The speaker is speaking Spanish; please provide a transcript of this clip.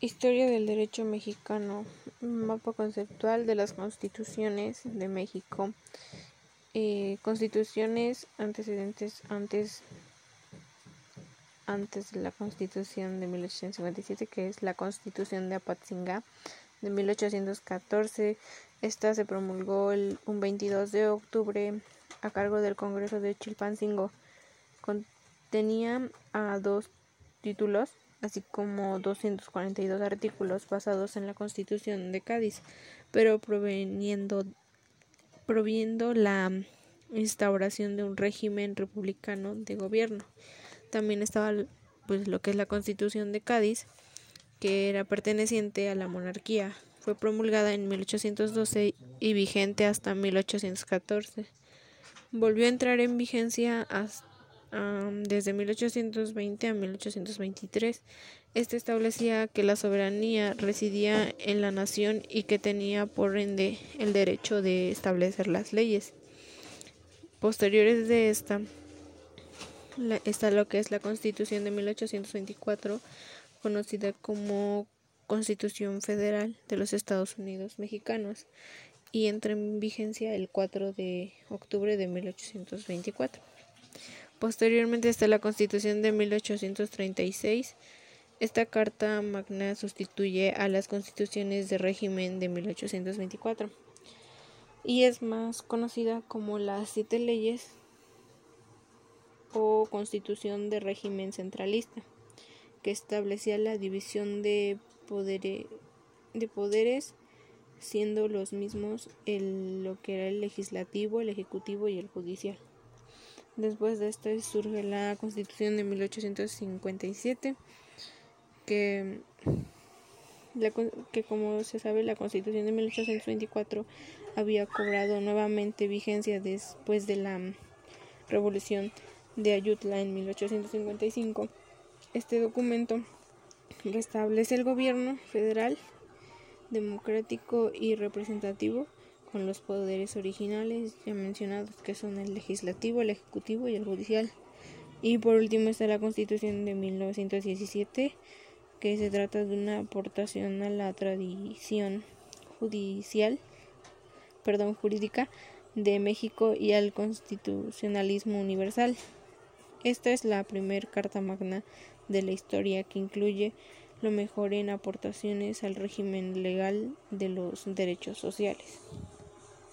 Historia del Derecho Mexicano. Mapa conceptual de las constituciones de México. Eh, constituciones antecedentes antes, antes de la constitución de 1857, que es la constitución de Apatzingá de 1814. Esta se promulgó el, un 22 de octubre a cargo del Congreso de Chilpancingo. Contenía a dos títulos así como 242 artículos basados en la Constitución de Cádiz, pero proveniendo, proviendo la instauración de un régimen republicano de gobierno. También estaba pues lo que es la Constitución de Cádiz, que era perteneciente a la monarquía. Fue promulgada en 1812 y vigente hasta 1814. Volvió a entrar en vigencia hasta desde 1820 a 1823. Este establecía que la soberanía residía en la nación y que tenía por ende el derecho de establecer las leyes. Posteriores de esta está lo que es la Constitución de 1824, conocida como Constitución Federal de los Estados Unidos Mexicanos, y entra en vigencia el 4 de octubre de 1824. Posteriormente está la Constitución de 1836. Esta Carta Magna sustituye a las constituciones de régimen de 1824 y es más conocida como las siete leyes o Constitución de régimen centralista, que establecía la división de, de poderes siendo los mismos el, lo que era el legislativo, el ejecutivo y el judicial. Después de esto surge la Constitución de 1857, que, que como se sabe la Constitución de 1824 había cobrado nuevamente vigencia después de la Revolución de Ayutla en 1855. Este documento restablece el gobierno federal democrático y representativo con los poderes originales ya mencionados que son el legislativo, el ejecutivo y el judicial. Y por último está la Constitución de 1917 que se trata de una aportación a la tradición judicial, perdón, jurídica de México y al constitucionalismo universal. Esta es la primer carta magna de la historia que incluye lo mejor en aportaciones al régimen legal de los derechos sociales.